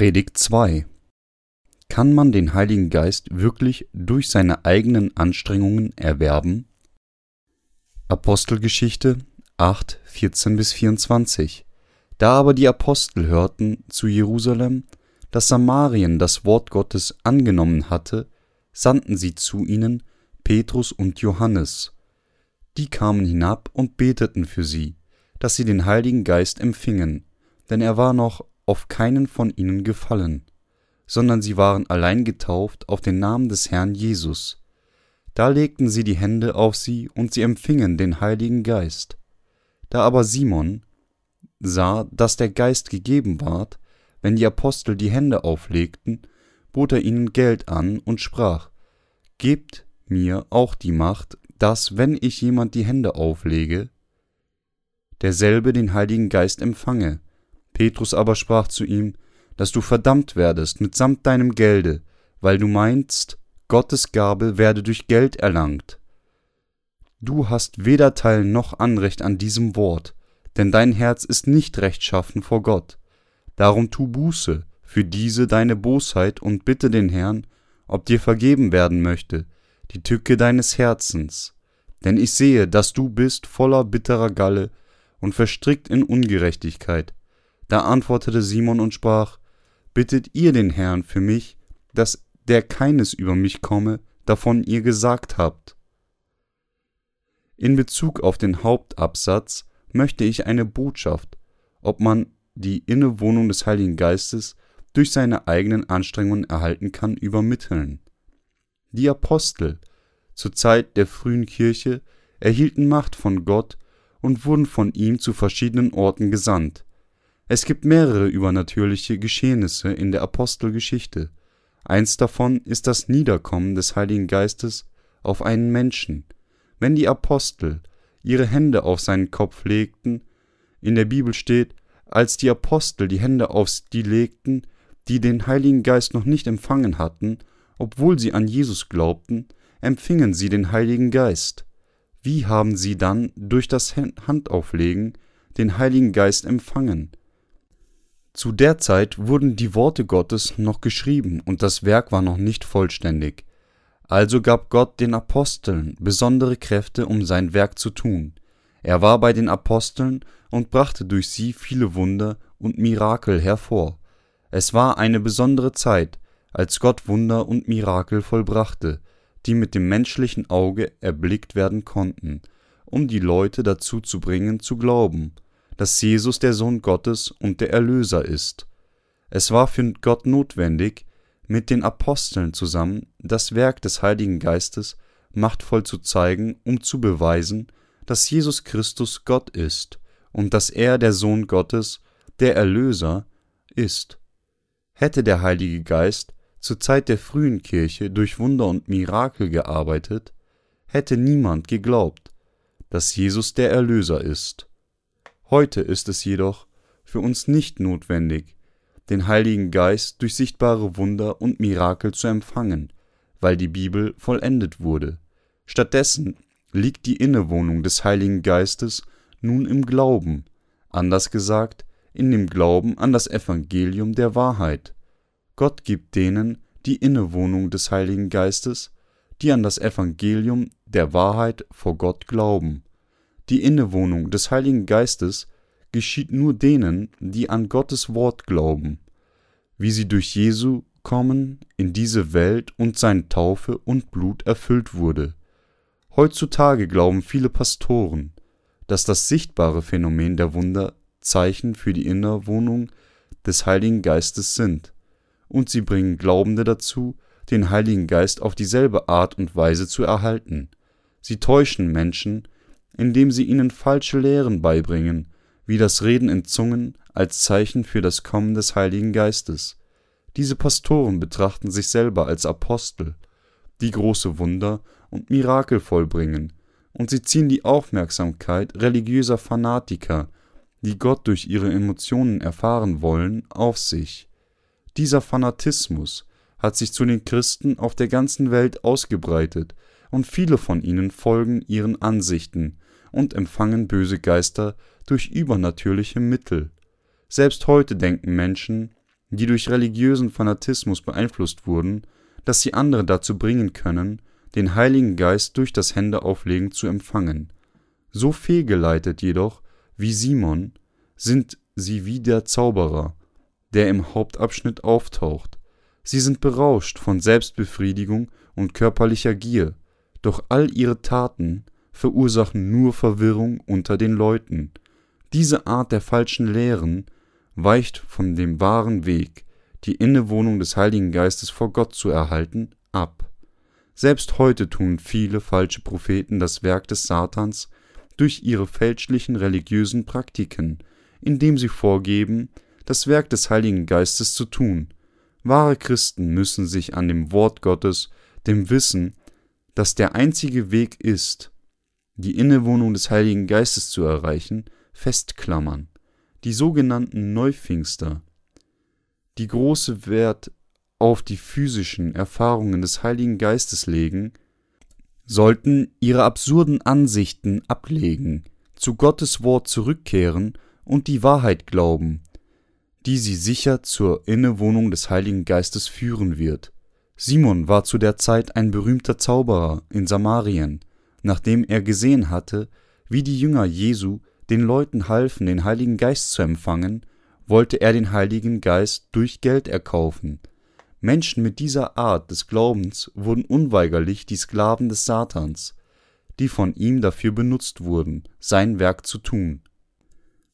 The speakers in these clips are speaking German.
Predigt 2 Kann man den Heiligen Geist wirklich durch seine eigenen Anstrengungen erwerben? Apostelgeschichte 8, 14 bis 24 Da aber die Apostel hörten zu Jerusalem, dass Samarien das Wort Gottes angenommen hatte, sandten sie zu ihnen Petrus und Johannes. Die kamen hinab und beteten für sie, dass sie den Heiligen Geist empfingen, denn er war noch auf keinen von ihnen gefallen, sondern sie waren allein getauft auf den Namen des Herrn Jesus. Da legten sie die Hände auf sie und sie empfingen den Heiligen Geist. Da aber Simon sah, dass der Geist gegeben ward, wenn die Apostel die Hände auflegten, bot er ihnen Geld an und sprach, Gebt mir auch die Macht, dass, wenn ich jemand die Hände auflege, derselbe den Heiligen Geist empfange. Petrus aber sprach zu ihm, dass du verdammt werdest mitsamt deinem Gelde, weil du meinst, Gottes Gabe werde durch Geld erlangt. Du hast weder Teil noch Anrecht an diesem Wort, denn dein Herz ist nicht rechtschaffen vor Gott. Darum tu Buße für diese deine Bosheit und bitte den Herrn, ob dir vergeben werden möchte, die Tücke deines Herzens. Denn ich sehe, dass du bist voller bitterer Galle und verstrickt in Ungerechtigkeit. Da antwortete Simon und sprach, Bittet ihr den Herrn für mich, dass der keines über mich komme, davon ihr gesagt habt. In Bezug auf den Hauptabsatz möchte ich eine Botschaft, ob man die Innewohnung des Heiligen Geistes durch seine eigenen Anstrengungen erhalten kann, übermitteln. Die Apostel zur Zeit der frühen Kirche erhielten Macht von Gott und wurden von ihm zu verschiedenen Orten gesandt. Es gibt mehrere übernatürliche Geschehnisse in der Apostelgeschichte. Eins davon ist das Niederkommen des Heiligen Geistes auf einen Menschen. Wenn die Apostel ihre Hände auf seinen Kopf legten, in der Bibel steht, als die Apostel die Hände auf die legten, die den Heiligen Geist noch nicht empfangen hatten, obwohl sie an Jesus glaubten, empfingen sie den Heiligen Geist. Wie haben sie dann durch das Handauflegen den Heiligen Geist empfangen? Zu der Zeit wurden die Worte Gottes noch geschrieben und das Werk war noch nicht vollständig. Also gab Gott den Aposteln besondere Kräfte, um sein Werk zu tun. Er war bei den Aposteln und brachte durch sie viele Wunder und Mirakel hervor. Es war eine besondere Zeit, als Gott Wunder und Mirakel vollbrachte, die mit dem menschlichen Auge erblickt werden konnten, um die Leute dazu zu bringen zu glauben dass Jesus der Sohn Gottes und der Erlöser ist. Es war für Gott notwendig, mit den Aposteln zusammen das Werk des Heiligen Geistes machtvoll zu zeigen, um zu beweisen, dass Jesus Christus Gott ist und dass er der Sohn Gottes, der Erlöser, ist. Hätte der Heilige Geist zur Zeit der frühen Kirche durch Wunder und Mirakel gearbeitet, hätte niemand geglaubt, dass Jesus der Erlöser ist. Heute ist es jedoch für uns nicht notwendig, den Heiligen Geist durch sichtbare Wunder und Mirakel zu empfangen, weil die Bibel vollendet wurde. Stattdessen liegt die Innewohnung des Heiligen Geistes nun im Glauben, anders gesagt, in dem Glauben an das Evangelium der Wahrheit. Gott gibt denen die Innewohnung des Heiligen Geistes, die an das Evangelium der Wahrheit vor Gott glauben. Die Innewohnung des Heiligen Geistes geschieht nur denen, die an Gottes Wort glauben, wie sie durch Jesu Kommen in diese Welt und seine Taufe und Blut erfüllt wurde. Heutzutage glauben viele Pastoren, dass das sichtbare Phänomen der Wunder Zeichen für die Innerwohnung des Heiligen Geistes sind, und sie bringen Glaubende dazu, den Heiligen Geist auf dieselbe Art und Weise zu erhalten. Sie täuschen Menschen, indem sie ihnen falsche Lehren beibringen, wie das Reden in Zungen als Zeichen für das Kommen des Heiligen Geistes. Diese Pastoren betrachten sich selber als Apostel, die große Wunder und Mirakel vollbringen, und sie ziehen die Aufmerksamkeit religiöser Fanatiker, die Gott durch ihre Emotionen erfahren wollen, auf sich. Dieser Fanatismus hat sich zu den Christen auf der ganzen Welt ausgebreitet, und viele von ihnen folgen ihren Ansichten, und empfangen böse Geister durch übernatürliche Mittel. Selbst heute denken Menschen, die durch religiösen Fanatismus beeinflusst wurden, dass sie andere dazu bringen können, den Heiligen Geist durch das Händeauflegen zu empfangen. So fehlgeleitet jedoch wie Simon sind sie wie der Zauberer, der im Hauptabschnitt auftaucht. Sie sind berauscht von Selbstbefriedigung und körperlicher Gier, doch all ihre Taten verursachen nur Verwirrung unter den Leuten. Diese Art der falschen Lehren weicht von dem wahren Weg, die Innewohnung des Heiligen Geistes vor Gott zu erhalten, ab. Selbst heute tun viele falsche Propheten das Werk des Satans durch ihre fälschlichen religiösen Praktiken, indem sie vorgeben, das Werk des Heiligen Geistes zu tun. Wahre Christen müssen sich an dem Wort Gottes, dem Wissen, dass der einzige Weg ist, die Innewohnung des Heiligen Geistes zu erreichen, festklammern. Die sogenannten Neupfingster, die große Wert auf die physischen Erfahrungen des Heiligen Geistes legen, sollten ihre absurden Ansichten ablegen, zu Gottes Wort zurückkehren und die Wahrheit glauben, die sie sicher zur Innewohnung des Heiligen Geistes führen wird. Simon war zu der Zeit ein berühmter Zauberer in Samarien, nachdem er gesehen hatte, wie die Jünger Jesu den Leuten halfen, den Heiligen Geist zu empfangen, wollte er den Heiligen Geist durch Geld erkaufen. Menschen mit dieser Art des Glaubens wurden unweigerlich die Sklaven des Satans, die von ihm dafür benutzt wurden, sein Werk zu tun.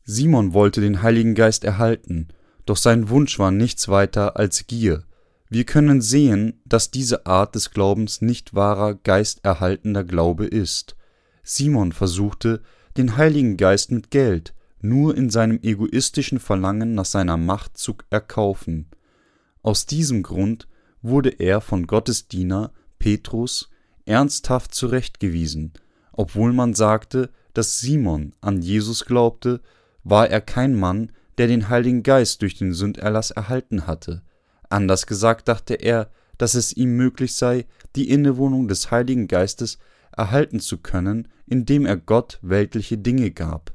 Simon wollte den Heiligen Geist erhalten, doch sein Wunsch war nichts weiter als Gier. Wir können sehen, dass diese Art des Glaubens nicht wahrer geisterhaltender Glaube ist. Simon versuchte, den Heiligen Geist mit Geld, nur in seinem egoistischen Verlangen nach seiner Macht zu erkaufen. Aus diesem Grund wurde er von Gottes Diener Petrus ernsthaft zurechtgewiesen. Obwohl man sagte, dass Simon an Jesus glaubte, war er kein Mann, der den Heiligen Geist durch den Sünderlass erhalten hatte. Anders gesagt dachte er, dass es ihm möglich sei, die Innewohnung des Heiligen Geistes erhalten zu können, indem er Gott weltliche Dinge gab.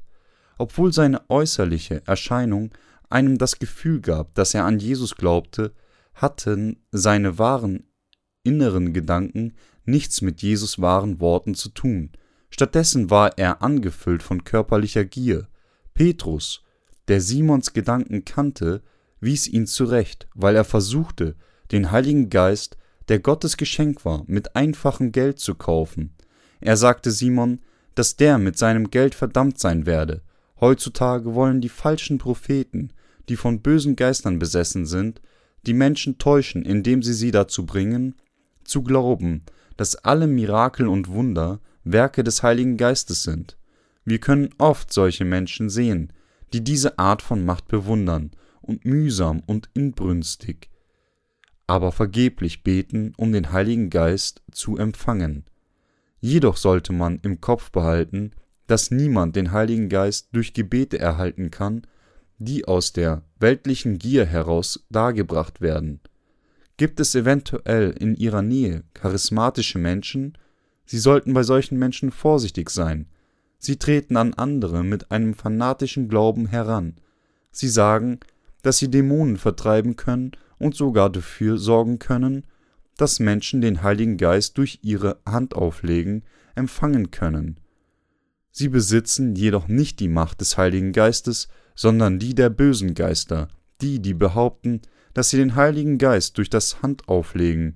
Obwohl seine äußerliche Erscheinung einem das Gefühl gab, dass er an Jesus glaubte, hatten seine wahren inneren Gedanken nichts mit Jesus wahren Worten zu tun. Stattdessen war er angefüllt von körperlicher Gier. Petrus, der Simons Gedanken kannte, wies ihn zurecht, weil er versuchte, den Heiligen Geist, der Gottes Geschenk war, mit einfachem Geld zu kaufen. Er sagte Simon, dass der mit seinem Geld verdammt sein werde. Heutzutage wollen die falschen Propheten, die von bösen Geistern besessen sind, die Menschen täuschen, indem sie sie dazu bringen, zu glauben, dass alle Mirakel und Wunder Werke des Heiligen Geistes sind. Wir können oft solche Menschen sehen, die diese Art von Macht bewundern und mühsam und inbrünstig, aber vergeblich beten, um den Heiligen Geist zu empfangen. Jedoch sollte man im Kopf behalten, dass niemand den Heiligen Geist durch Gebete erhalten kann, die aus der weltlichen Gier heraus dargebracht werden. Gibt es eventuell in ihrer Nähe charismatische Menschen? Sie sollten bei solchen Menschen vorsichtig sein. Sie treten an andere mit einem fanatischen Glauben heran. Sie sagen, dass sie Dämonen vertreiben können und sogar dafür sorgen können, dass Menschen den Heiligen Geist durch ihre Handauflegen empfangen können. Sie besitzen jedoch nicht die Macht des Heiligen Geistes, sondern die der bösen Geister, die, die behaupten, dass sie den Heiligen Geist durch das Handauflegen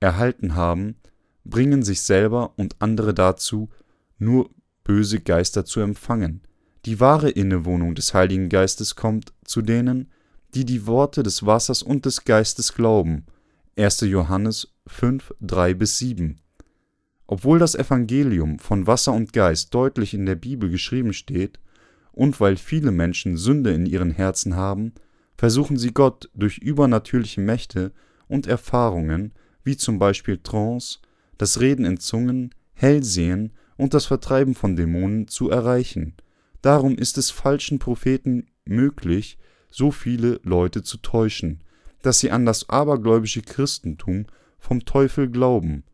erhalten haben, bringen sich selber und andere dazu, nur böse Geister zu empfangen. Die wahre Innewohnung des Heiligen Geistes kommt zu denen, die die Worte des Wassers und des Geistes glauben. 1. Johannes 5, 3 bis 7. Obwohl das Evangelium von Wasser und Geist deutlich in der Bibel geschrieben steht, und weil viele Menschen Sünde in ihren Herzen haben, versuchen sie Gott durch übernatürliche Mächte und Erfahrungen, wie zum Beispiel Trance, das Reden in Zungen, Hellsehen und das Vertreiben von Dämonen zu erreichen. Darum ist es falschen Propheten möglich, so viele Leute zu täuschen, dass sie an das abergläubische Christentum vom Teufel glauben.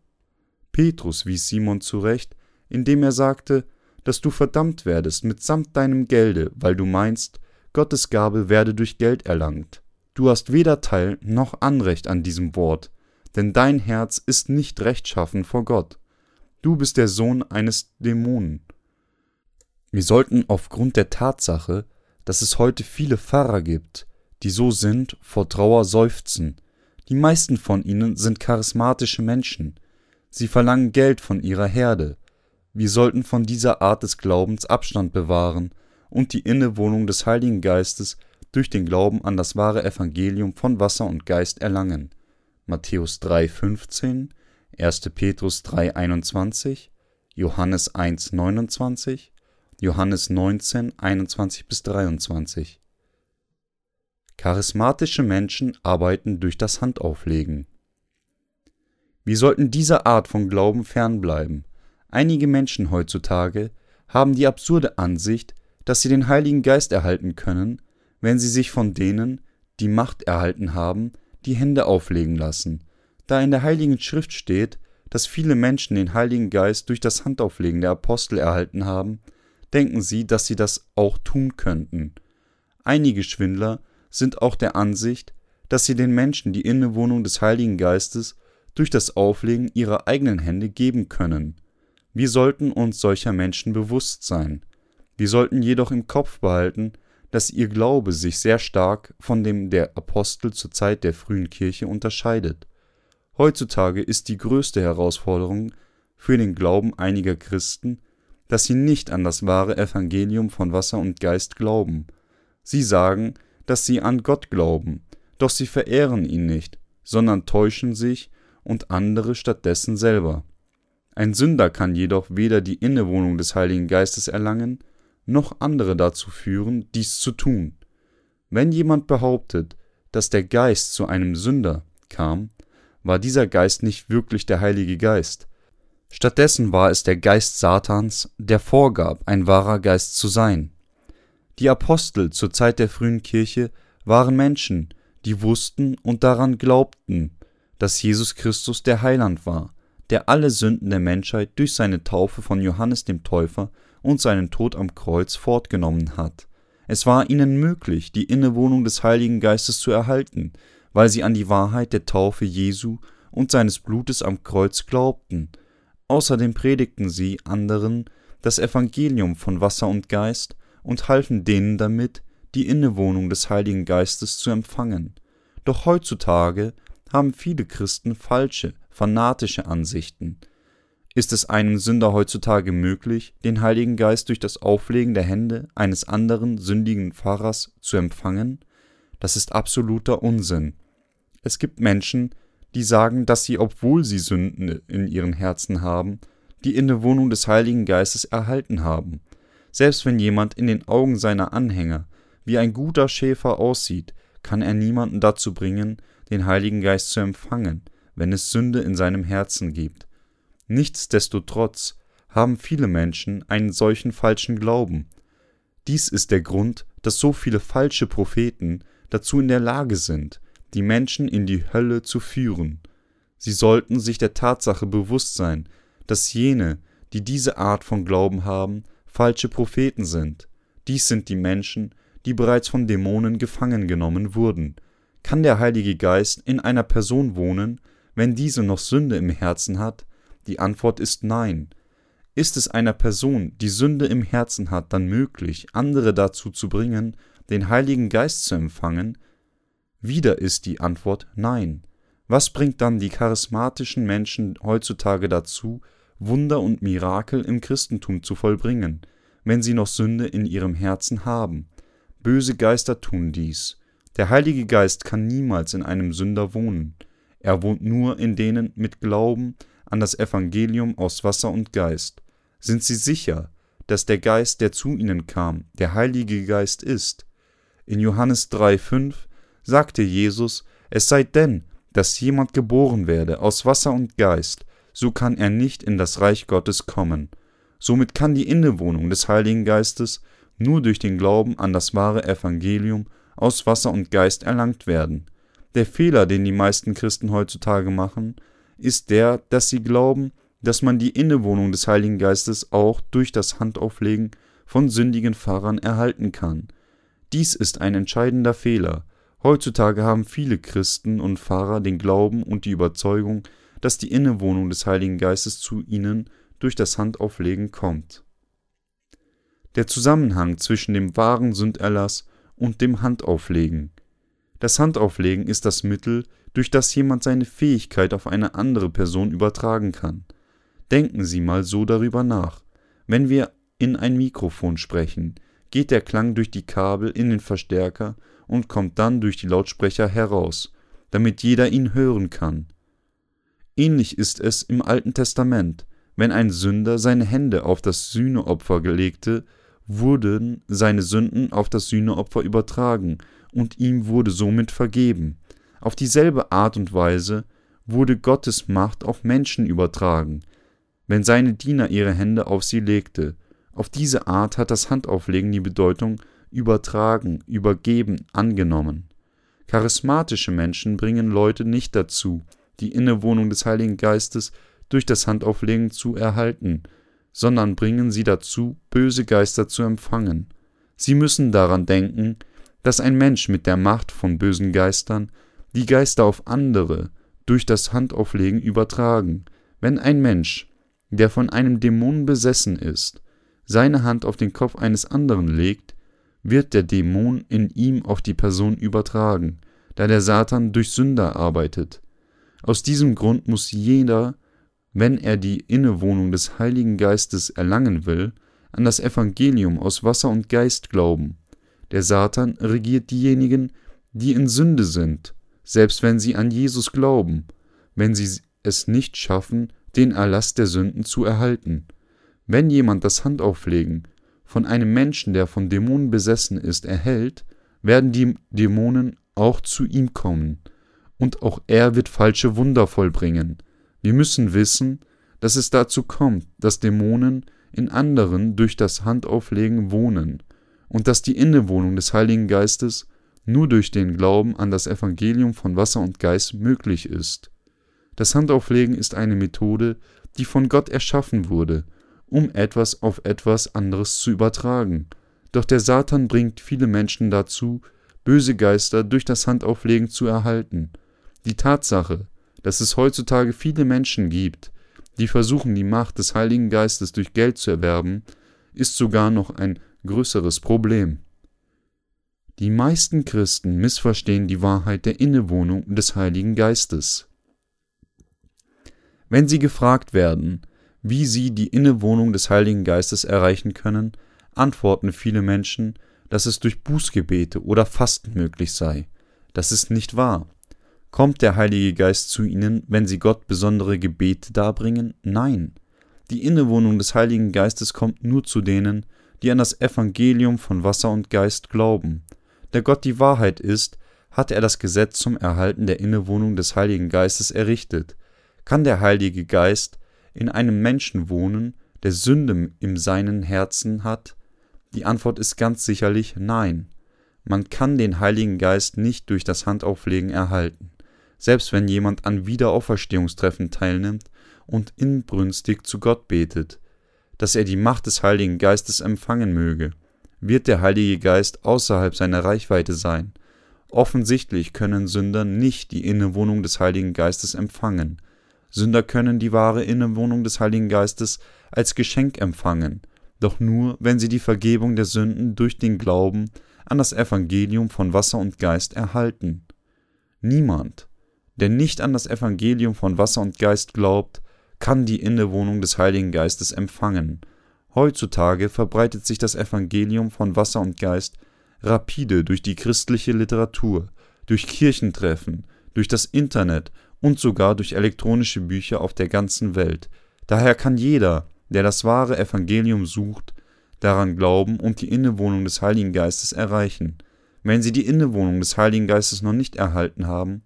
Petrus wies Simon zurecht, indem er sagte, dass du verdammt werdest mitsamt deinem Gelde, weil du meinst, Gottes Gabe werde durch Geld erlangt. Du hast weder Teil noch Anrecht an diesem Wort, denn dein Herz ist nicht rechtschaffen vor Gott. Du bist der Sohn eines Dämonen. Wir sollten aufgrund der Tatsache, dass es heute viele Pfarrer gibt, die so sind, vor Trauer seufzen. Die meisten von ihnen sind charismatische Menschen. Sie verlangen Geld von ihrer Herde. Wir sollten von dieser Art des Glaubens Abstand bewahren und die Innewohnung des Heiligen Geistes durch den Glauben an das wahre Evangelium von Wasser und Geist erlangen. Matthäus 3,15, 1. Petrus 3,21, Johannes 1,29, Johannes 19, 21 bis 23. Charismatische Menschen arbeiten durch das Handauflegen. Wir sollten dieser Art von Glauben fernbleiben. Einige Menschen heutzutage haben die absurde Ansicht, dass sie den Heiligen Geist erhalten können, wenn sie sich von denen, die Macht erhalten haben, die Hände auflegen lassen, da in der Heiligen Schrift steht, dass viele Menschen den Heiligen Geist durch das Handauflegen der Apostel erhalten haben, denken sie, dass sie das auch tun könnten. Einige Schwindler sind auch der Ansicht, dass sie den Menschen die Innewohnung des Heiligen Geistes durch das Auflegen ihrer eigenen Hände geben können. Wir sollten uns solcher Menschen bewusst sein. Wir sollten jedoch im Kopf behalten, dass ihr Glaube sich sehr stark von dem der Apostel zur Zeit der frühen Kirche unterscheidet. Heutzutage ist die größte Herausforderung für den Glauben einiger Christen, dass sie nicht an das wahre Evangelium von Wasser und Geist glauben. Sie sagen, dass sie an Gott glauben, doch sie verehren ihn nicht, sondern täuschen sich und andere stattdessen selber. Ein Sünder kann jedoch weder die Innewohnung des Heiligen Geistes erlangen, noch andere dazu führen, dies zu tun. Wenn jemand behauptet, dass der Geist zu einem Sünder kam, war dieser Geist nicht wirklich der Heilige Geist. Stattdessen war es der Geist Satans, der vorgab, ein wahrer Geist zu sein. Die Apostel zur Zeit der frühen Kirche waren Menschen, die wussten und daran glaubten, dass Jesus Christus der Heiland war, der alle Sünden der Menschheit durch seine Taufe von Johannes dem Täufer und seinen Tod am Kreuz fortgenommen hat. Es war ihnen möglich, die Innewohnung des Heiligen Geistes zu erhalten, weil sie an die Wahrheit der Taufe Jesu und seines Blutes am Kreuz glaubten. Außerdem predigten sie anderen das Evangelium von Wasser und Geist und halfen denen damit, die Innewohnung des Heiligen Geistes zu empfangen. Doch heutzutage haben viele Christen falsche, fanatische Ansichten. Ist es einem Sünder heutzutage möglich, den Heiligen Geist durch das Auflegen der Hände eines anderen sündigen Pfarrers zu empfangen? Das ist absoluter Unsinn. Es gibt Menschen, die sagen, dass sie, obwohl sie Sünden in ihren Herzen haben, die Innewohnung des Heiligen Geistes erhalten haben. Selbst wenn jemand in den Augen seiner Anhänger wie ein guter Schäfer aussieht, kann er niemanden dazu bringen, den Heiligen Geist zu empfangen, wenn es Sünde in seinem Herzen gibt. Nichtsdestotrotz haben viele Menschen einen solchen falschen Glauben. Dies ist der Grund, dass so viele falsche Propheten dazu in der Lage sind, die Menschen in die Hölle zu führen. Sie sollten sich der Tatsache bewusst sein, dass jene, die diese Art von Glauben haben, falsche Propheten sind. Dies sind die Menschen, die bereits von Dämonen gefangen genommen wurden. Kann der Heilige Geist in einer Person wohnen, wenn diese noch Sünde im Herzen hat? Die Antwort ist nein. Ist es einer Person, die Sünde im Herzen hat, dann möglich, andere dazu zu bringen, den Heiligen Geist zu empfangen? Wieder ist die Antwort nein. Was bringt dann die charismatischen Menschen heutzutage dazu, Wunder und Mirakel im Christentum zu vollbringen, wenn sie noch Sünde in ihrem Herzen haben. Böse Geister tun dies. Der Heilige Geist kann niemals in einem Sünder wohnen. Er wohnt nur in denen mit Glauben an das Evangelium aus Wasser und Geist. Sind sie sicher, dass der Geist, der zu ihnen kam, der Heilige Geist ist? In Johannes 3,5 sagte Jesus, es sei denn, dass jemand geboren werde aus Wasser und Geist, so kann er nicht in das Reich Gottes kommen. Somit kann die Innewohnung des Heiligen Geistes nur durch den Glauben an das wahre Evangelium aus Wasser und Geist erlangt werden. Der Fehler, den die meisten Christen heutzutage machen, ist der, dass sie glauben, dass man die Innewohnung des Heiligen Geistes auch durch das Handauflegen von sündigen Pfarrern erhalten kann. Dies ist ein entscheidender Fehler. Heutzutage haben viele Christen und Pfarrer den Glauben und die Überzeugung, dass die Innewohnung des Heiligen Geistes zu ihnen durch das Handauflegen kommt. Der Zusammenhang zwischen dem wahren Sünderlass und dem Handauflegen. Das Handauflegen ist das Mittel, durch das jemand seine Fähigkeit auf eine andere Person übertragen kann. Denken Sie mal so darüber nach. Wenn wir in ein Mikrofon sprechen, geht der Klang durch die Kabel in den Verstärker und kommt dann durch die Lautsprecher heraus, damit jeder ihn hören kann. Ähnlich ist es im Alten Testament. Wenn ein Sünder seine Hände auf das Sühneopfer legte, wurden seine Sünden auf das Sühneopfer übertragen und ihm wurde somit vergeben. Auf dieselbe Art und Weise wurde Gottes Macht auf Menschen übertragen, wenn seine Diener ihre Hände auf sie legte. Auf diese Art hat das Handauflegen die Bedeutung übertragen, übergeben, angenommen. Charismatische Menschen bringen Leute nicht dazu, die Innewohnung des Heiligen Geistes durch das Handauflegen zu erhalten, sondern bringen sie dazu, böse Geister zu empfangen. Sie müssen daran denken, dass ein Mensch mit der Macht von bösen Geistern die Geister auf andere durch das Handauflegen übertragen. Wenn ein Mensch, der von einem Dämon besessen ist, seine Hand auf den Kopf eines anderen legt, wird der Dämon in ihm auf die Person übertragen, da der Satan durch Sünder arbeitet. Aus diesem Grund muss jeder, wenn er die Innewohnung des Heiligen Geistes erlangen will, an das Evangelium aus Wasser und Geist glauben. Der Satan regiert diejenigen, die in Sünde sind, selbst wenn sie an Jesus glauben, wenn sie es nicht schaffen, den Erlass der Sünden zu erhalten. Wenn jemand das Handauflegen von einem Menschen, der von Dämonen besessen ist, erhält, werden die Dämonen auch zu ihm kommen, und auch er wird falsche Wunder vollbringen. Wir müssen wissen, dass es dazu kommt, dass Dämonen in anderen durch das Handauflegen wohnen, und dass die Innewohnung des Heiligen Geistes nur durch den Glauben an das Evangelium von Wasser und Geist möglich ist. Das Handauflegen ist eine Methode, die von Gott erschaffen wurde, um etwas auf etwas anderes zu übertragen. Doch der Satan bringt viele Menschen dazu, böse Geister durch das Handauflegen zu erhalten. Die Tatsache, dass es heutzutage viele Menschen gibt, die versuchen, die Macht des Heiligen Geistes durch Geld zu erwerben, ist sogar noch ein größeres Problem. Die meisten Christen missverstehen die Wahrheit der Innewohnung des Heiligen Geistes. Wenn sie gefragt werden, wie sie die Innewohnung des Heiligen Geistes erreichen können, antworten viele Menschen, dass es durch Bußgebete oder Fasten möglich sei. Das ist nicht wahr. Kommt der Heilige Geist zu ihnen, wenn sie Gott besondere Gebete darbringen? Nein. Die Innewohnung des Heiligen Geistes kommt nur zu denen, die an das Evangelium von Wasser und Geist glauben. Da Gott die Wahrheit ist, hat er das Gesetz zum Erhalten der Innewohnung des Heiligen Geistes errichtet. Kann der Heilige Geist in einem Menschen wohnen, der Sünde im seinen Herzen hat? Die Antwort ist ganz sicherlich nein. Man kann den Heiligen Geist nicht durch das Handauflegen erhalten. Selbst wenn jemand an Wiederauferstehungstreffen teilnimmt und inbrünstig zu Gott betet, dass er die Macht des Heiligen Geistes empfangen möge, wird der Heilige Geist außerhalb seiner Reichweite sein. Offensichtlich können Sünder nicht die Innewohnung des Heiligen Geistes empfangen, Sünder können die wahre Innewohnung des Heiligen Geistes als Geschenk empfangen, doch nur, wenn sie die Vergebung der Sünden durch den Glauben an das Evangelium von Wasser und Geist erhalten. Niemand, der nicht an das Evangelium von Wasser und Geist glaubt, kann die Innewohnung des Heiligen Geistes empfangen. Heutzutage verbreitet sich das Evangelium von Wasser und Geist rapide durch die christliche Literatur, durch Kirchentreffen, durch das Internet und sogar durch elektronische Bücher auf der ganzen Welt. Daher kann jeder, der das wahre Evangelium sucht, daran glauben und die Innewohnung des Heiligen Geistes erreichen. Wenn Sie die Innewohnung des Heiligen Geistes noch nicht erhalten haben,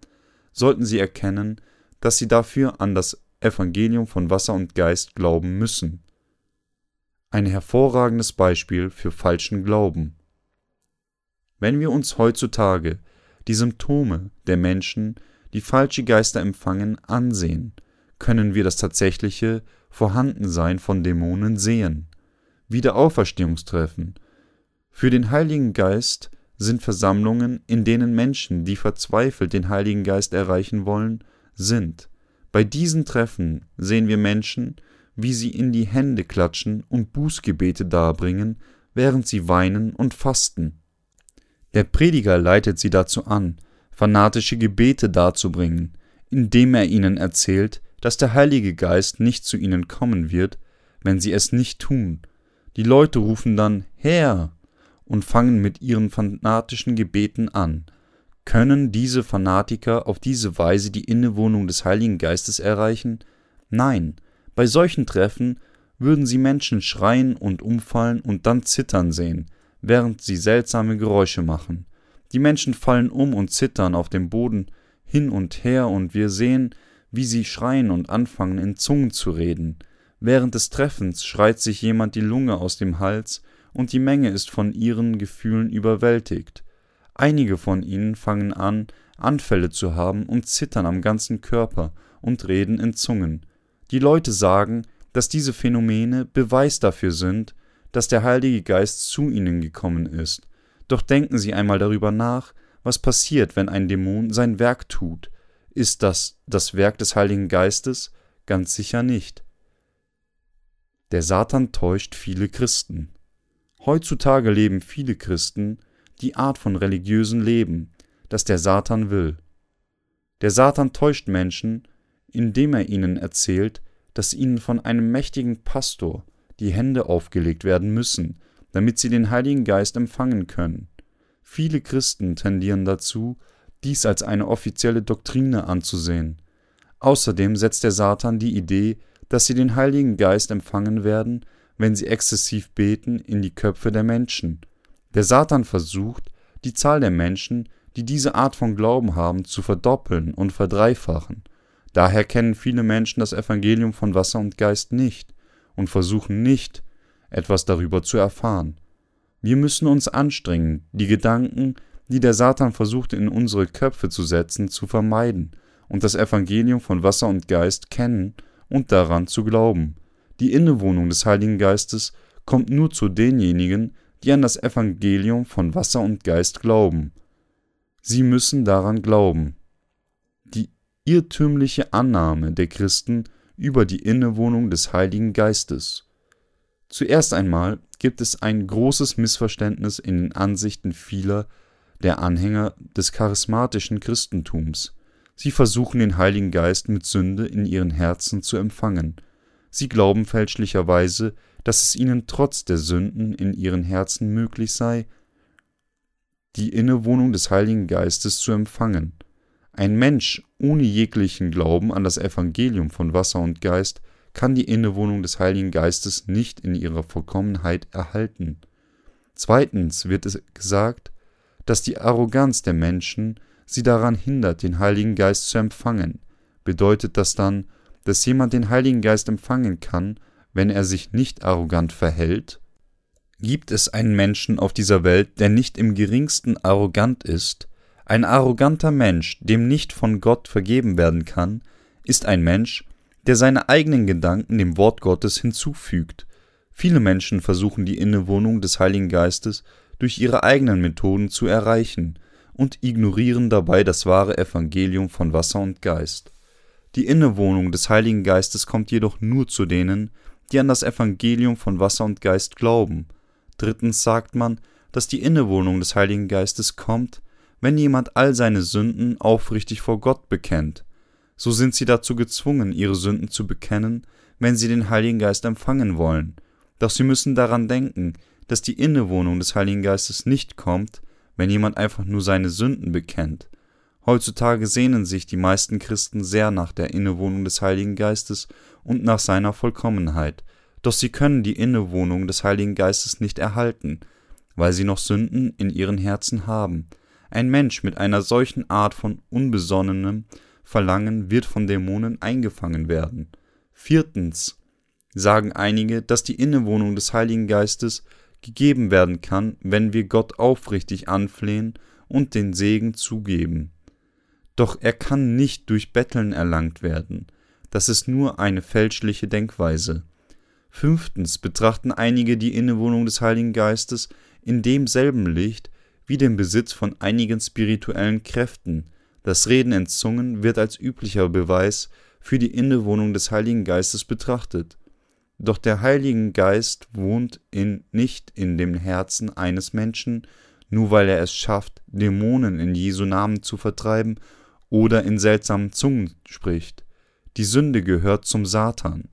sollten Sie erkennen, dass Sie dafür an das Evangelium von Wasser und Geist glauben müssen. Ein hervorragendes Beispiel für falschen Glauben. Wenn wir uns heutzutage die Symptome der Menschen, die falsche Geister empfangen, ansehen, können wir das tatsächliche Vorhandensein von Dämonen sehen. Wiederauferstehungstreffen. Für den Heiligen Geist sind Versammlungen, in denen Menschen, die verzweifelt den Heiligen Geist erreichen wollen, sind. Bei diesen Treffen sehen wir Menschen, wie sie in die Hände klatschen und Bußgebete darbringen, während sie weinen und fasten. Der Prediger leitet sie dazu an, fanatische Gebete darzubringen, indem er ihnen erzählt, dass der Heilige Geist nicht zu ihnen kommen wird, wenn sie es nicht tun. Die Leute rufen dann Herr und fangen mit ihren fanatischen Gebeten an. Können diese Fanatiker auf diese Weise die Innewohnung des Heiligen Geistes erreichen? Nein, bei solchen Treffen würden sie Menschen schreien und umfallen und dann zittern sehen, während sie seltsame Geräusche machen. Die Menschen fallen um und zittern auf dem Boden hin und her, und wir sehen, wie sie schreien und anfangen in Zungen zu reden. Während des Treffens schreit sich jemand die Lunge aus dem Hals, und die Menge ist von ihren Gefühlen überwältigt. Einige von ihnen fangen an, Anfälle zu haben und zittern am ganzen Körper und reden in Zungen. Die Leute sagen, dass diese Phänomene Beweis dafür sind, dass der Heilige Geist zu ihnen gekommen ist. Doch denken Sie einmal darüber nach, was passiert, wenn ein Dämon sein Werk tut. Ist das das Werk des Heiligen Geistes? Ganz sicher nicht. Der Satan täuscht viele Christen. Heutzutage leben viele Christen die Art von religiösen Leben, das der Satan will. Der Satan täuscht Menschen, indem er ihnen erzählt, dass ihnen von einem mächtigen Pastor die Hände aufgelegt werden müssen, damit sie den Heiligen Geist empfangen können. Viele Christen tendieren dazu, dies als eine offizielle Doktrine anzusehen. Außerdem setzt der Satan die Idee, dass sie den Heiligen Geist empfangen werden, wenn sie exzessiv beten, in die Köpfe der Menschen. Der Satan versucht, die Zahl der Menschen, die diese Art von Glauben haben, zu verdoppeln und verdreifachen. Daher kennen viele Menschen das Evangelium von Wasser und Geist nicht und versuchen nicht, etwas darüber zu erfahren. Wir müssen uns anstrengen, die Gedanken, die der Satan versucht in unsere Köpfe zu setzen, zu vermeiden und das Evangelium von Wasser und Geist kennen und daran zu glauben. Die Innewohnung des Heiligen Geistes kommt nur zu denjenigen, die an das Evangelium von Wasser und Geist glauben. Sie müssen daran glauben. Die irrtümliche Annahme der Christen über die Innewohnung des Heiligen Geistes. Zuerst einmal gibt es ein großes Missverständnis in den Ansichten vieler der Anhänger des charismatischen Christentums. Sie versuchen den Heiligen Geist mit Sünde in ihren Herzen zu empfangen. Sie glauben fälschlicherweise, dass es ihnen trotz der Sünden in ihren Herzen möglich sei, die Innewohnung des Heiligen Geistes zu empfangen. Ein Mensch ohne jeglichen Glauben an das Evangelium von Wasser und Geist kann die Innewohnung des Heiligen Geistes nicht in ihrer Vollkommenheit erhalten. Zweitens wird es gesagt, dass die Arroganz der Menschen sie daran hindert, den Heiligen Geist zu empfangen. Bedeutet das dann, dass jemand den Heiligen Geist empfangen kann, wenn er sich nicht arrogant verhält? Gibt es einen Menschen auf dieser Welt, der nicht im geringsten arrogant ist? Ein arroganter Mensch, dem nicht von Gott vergeben werden kann, ist ein Mensch, der seine eigenen Gedanken dem Wort Gottes hinzufügt. Viele Menschen versuchen die Innewohnung des Heiligen Geistes durch ihre eigenen Methoden zu erreichen und ignorieren dabei das wahre Evangelium von Wasser und Geist. Die Innewohnung des Heiligen Geistes kommt jedoch nur zu denen, die an das Evangelium von Wasser und Geist glauben. Drittens sagt man, dass die Innewohnung des Heiligen Geistes kommt, wenn jemand all seine Sünden aufrichtig vor Gott bekennt. So sind sie dazu gezwungen, ihre Sünden zu bekennen, wenn sie den Heiligen Geist empfangen wollen. Doch sie müssen daran denken, dass die Innewohnung des Heiligen Geistes nicht kommt, wenn jemand einfach nur seine Sünden bekennt. Heutzutage sehnen sich die meisten Christen sehr nach der Innewohnung des Heiligen Geistes und nach seiner Vollkommenheit, doch sie können die Innewohnung des Heiligen Geistes nicht erhalten, weil sie noch Sünden in ihren Herzen haben. Ein Mensch mit einer solchen Art von unbesonnenem Verlangen wird von Dämonen eingefangen werden. Viertens sagen einige, dass die Innewohnung des Heiligen Geistes gegeben werden kann, wenn wir Gott aufrichtig anflehen und den Segen zugeben. Doch er kann nicht durch Betteln erlangt werden. Das ist nur eine fälschliche Denkweise. Fünftens betrachten einige die Innewohnung des Heiligen Geistes in demselben Licht, wie den Besitz von einigen spirituellen Kräften. Das Reden in Zungen wird als üblicher Beweis für die Innewohnung des Heiligen Geistes betrachtet. Doch der Heilige Geist wohnt in, nicht in dem Herzen eines Menschen, nur weil er es schafft, Dämonen in Jesu Namen zu vertreiben oder in seltsamen Zungen spricht. Die Sünde gehört zum Satan.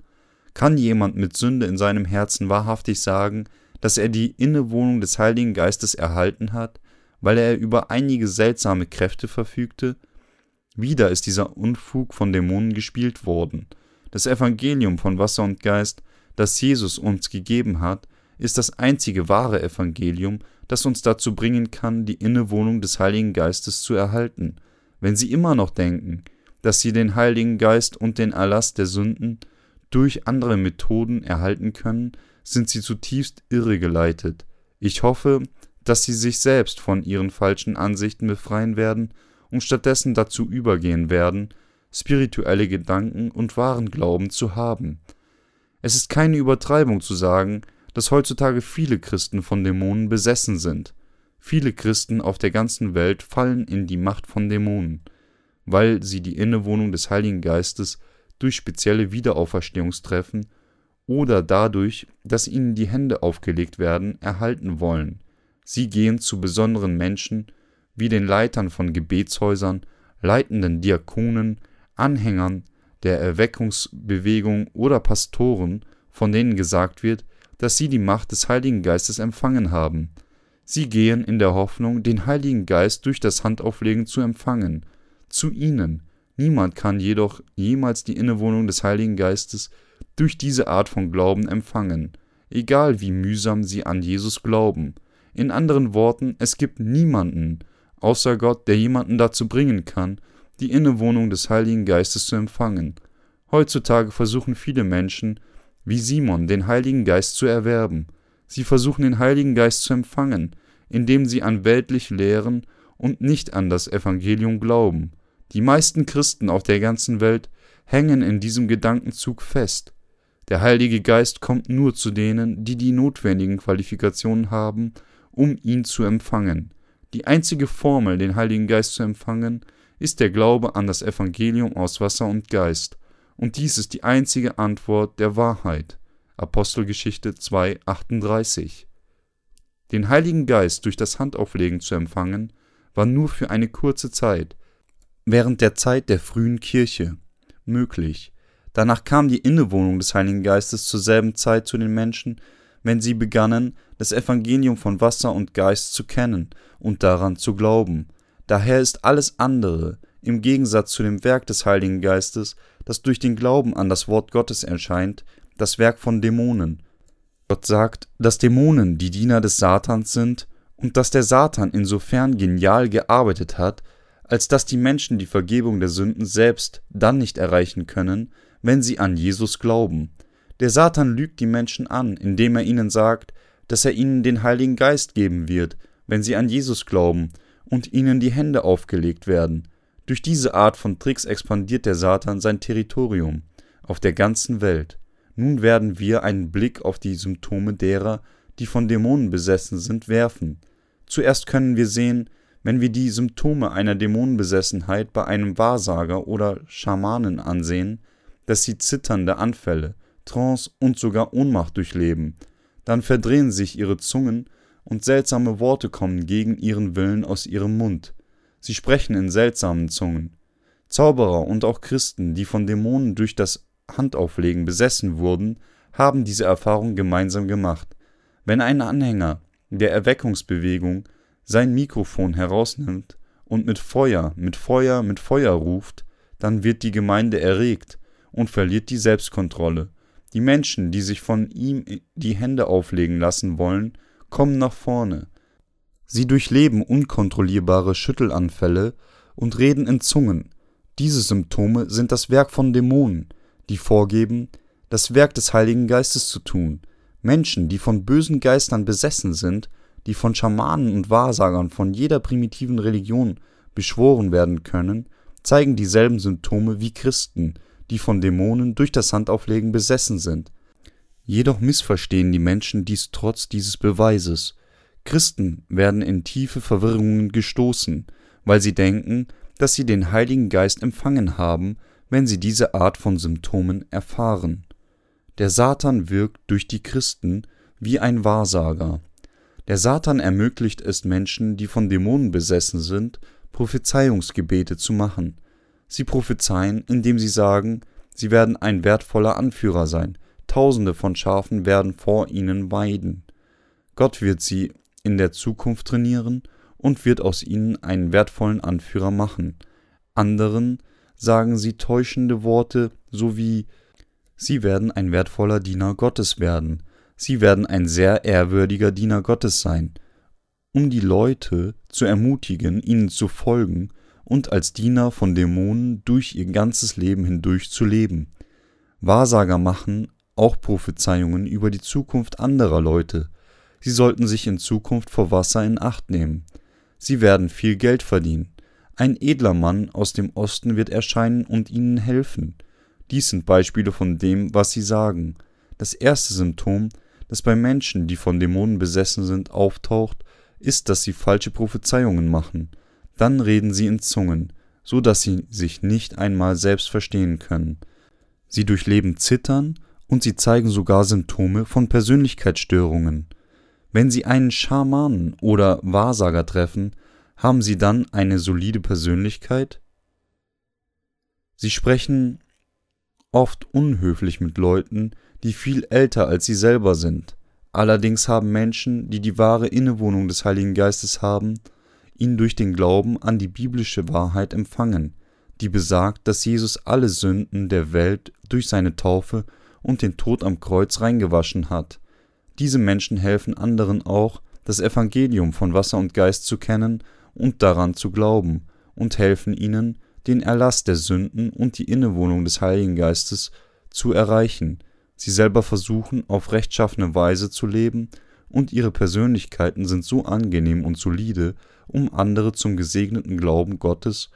Kann jemand mit Sünde in seinem Herzen wahrhaftig sagen, dass er die Innewohnung des Heiligen Geistes erhalten hat, weil er über einige seltsame Kräfte verfügte? Wieder ist dieser Unfug von Dämonen gespielt worden. Das Evangelium von Wasser und Geist, das Jesus uns gegeben hat, ist das einzige wahre Evangelium, das uns dazu bringen kann, die Innewohnung des Heiligen Geistes zu erhalten. Wenn Sie immer noch denken, dass Sie den Heiligen Geist und den Erlass der Sünden durch andere Methoden erhalten können, sind Sie zutiefst irregeleitet. Ich hoffe, dass Sie sich selbst von Ihren falschen Ansichten befreien werden und stattdessen dazu übergehen werden, spirituelle Gedanken und wahren Glauben zu haben. Es ist keine Übertreibung zu sagen, dass heutzutage viele Christen von Dämonen besessen sind. Viele Christen auf der ganzen Welt fallen in die Macht von Dämonen, weil sie die Innewohnung des Heiligen Geistes durch spezielle Wiederauferstehungstreffen oder dadurch, dass ihnen die Hände aufgelegt werden, erhalten wollen. Sie gehen zu besonderen Menschen, wie den Leitern von Gebetshäusern, leitenden Diakonen, Anhängern der Erweckungsbewegung oder Pastoren, von denen gesagt wird, dass sie die Macht des Heiligen Geistes empfangen haben. Sie gehen in der Hoffnung, den Heiligen Geist durch das Handauflegen zu empfangen. Zu ihnen. Niemand kann jedoch jemals die Innewohnung des Heiligen Geistes durch diese Art von Glauben empfangen, egal wie mühsam sie an Jesus glauben. In anderen Worten, es gibt niemanden, außer Gott, der jemanden dazu bringen kann, die Innewohnung des Heiligen Geistes zu empfangen. Heutzutage versuchen viele Menschen, wie Simon, den Heiligen Geist zu erwerben. Sie versuchen den Heiligen Geist zu empfangen, indem sie an weltlich Lehren und nicht an das Evangelium glauben. Die meisten Christen auf der ganzen Welt hängen in diesem Gedankenzug fest. Der Heilige Geist kommt nur zu denen, die die notwendigen Qualifikationen haben, um ihn zu empfangen. Die einzige Formel, den Heiligen Geist zu empfangen, ist der Glaube an das Evangelium aus Wasser und Geist und dies ist die einzige Antwort der Wahrheit. Apostelgeschichte 2,38. Den Heiligen Geist durch das Handauflegen zu empfangen, war nur für eine kurze Zeit, während der Zeit der frühen Kirche, möglich. Danach kam die Innewohnung des Heiligen Geistes zur selben Zeit zu den Menschen, wenn sie begannen, das Evangelium von Wasser und Geist zu kennen und daran zu glauben. Daher ist alles andere, im Gegensatz zu dem Werk des Heiligen Geistes, das durch den Glauben an das Wort Gottes erscheint, das Werk von Dämonen. Gott sagt, dass Dämonen die Diener des Satans sind und dass der Satan insofern genial gearbeitet hat, als dass die Menschen die Vergebung der Sünden selbst dann nicht erreichen können, wenn sie an Jesus glauben. Der Satan lügt die Menschen an, indem er ihnen sagt, dass er ihnen den Heiligen Geist geben wird, wenn sie an Jesus glauben und ihnen die Hände aufgelegt werden. Durch diese Art von Tricks expandiert der Satan sein Territorium auf der ganzen Welt. Nun werden wir einen Blick auf die Symptome derer, die von Dämonen besessen sind, werfen. Zuerst können wir sehen, wenn wir die Symptome einer Dämonenbesessenheit bei einem Wahrsager oder Schamanen ansehen, dass sie zitternde Anfälle, Trance und sogar Ohnmacht durchleben, dann verdrehen sich ihre Zungen und seltsame Worte kommen gegen ihren Willen aus ihrem Mund. Sie sprechen in seltsamen Zungen. Zauberer und auch Christen, die von Dämonen durch das Handauflegen besessen wurden, haben diese Erfahrung gemeinsam gemacht. Wenn ein Anhänger der Erweckungsbewegung sein Mikrofon herausnimmt und mit Feuer, mit Feuer, mit Feuer ruft, dann wird die Gemeinde erregt und verliert die Selbstkontrolle. Die Menschen, die sich von ihm die Hände auflegen lassen wollen, kommen nach vorne. Sie durchleben unkontrollierbare Schüttelanfälle und reden in Zungen. Diese Symptome sind das Werk von Dämonen, die vorgeben, das Werk des Heiligen Geistes zu tun. Menschen, die von bösen Geistern besessen sind, die von Schamanen und Wahrsagern von jeder primitiven Religion beschworen werden können, zeigen dieselben Symptome wie Christen, die von Dämonen durch das Handauflegen besessen sind. Jedoch missverstehen die Menschen dies trotz dieses Beweises. Christen werden in tiefe Verwirrungen gestoßen, weil sie denken, dass sie den Heiligen Geist empfangen haben, wenn sie diese Art von Symptomen erfahren. Der Satan wirkt durch die Christen wie ein Wahrsager. Der Satan ermöglicht es Menschen, die von Dämonen besessen sind, Prophezeiungsgebete zu machen. Sie prophezeien, indem sie sagen, sie werden ein wertvoller Anführer sein, Tausende von Schafen werden vor ihnen weiden. Gott wird sie in der Zukunft trainieren und wird aus ihnen einen wertvollen Anführer machen. Anderen sagen sie täuschende Worte, so wie Sie werden ein wertvoller Diener Gottes werden, sie werden ein sehr ehrwürdiger Diener Gottes sein, um die Leute zu ermutigen, ihnen zu folgen und als Diener von Dämonen durch ihr ganzes Leben hindurch zu leben. Wahrsager machen auch Prophezeiungen über die Zukunft anderer Leute. Sie sollten sich in Zukunft vor Wasser in Acht nehmen. Sie werden viel Geld verdienen. Ein edler Mann aus dem Osten wird erscheinen und ihnen helfen. Dies sind Beispiele von dem, was sie sagen. Das erste Symptom, das bei Menschen, die von Dämonen besessen sind, auftaucht, ist, dass sie falsche Prophezeiungen machen. Dann reden sie in Zungen, so dass sie sich nicht einmal selbst verstehen können. Sie durchleben Zittern und sie zeigen sogar Symptome von Persönlichkeitsstörungen. Wenn sie einen Schamanen oder Wahrsager treffen, haben sie dann eine solide Persönlichkeit? Sie sprechen oft unhöflich mit Leuten, die viel älter als sie selber sind. Allerdings haben Menschen, die die wahre Innewohnung des Heiligen Geistes haben, ihn durch den Glauben an die biblische Wahrheit empfangen, die besagt, dass Jesus alle Sünden der Welt durch seine Taufe und den Tod am Kreuz reingewaschen hat. Diese Menschen helfen anderen auch, das Evangelium von Wasser und Geist zu kennen und daran zu glauben, und helfen ihnen, den Erlass der Sünden und die Innewohnung des Heiligen Geistes zu erreichen. Sie selber versuchen, auf rechtschaffene Weise zu leben, und ihre Persönlichkeiten sind so angenehm und solide, um andere zum gesegneten Glauben Gottes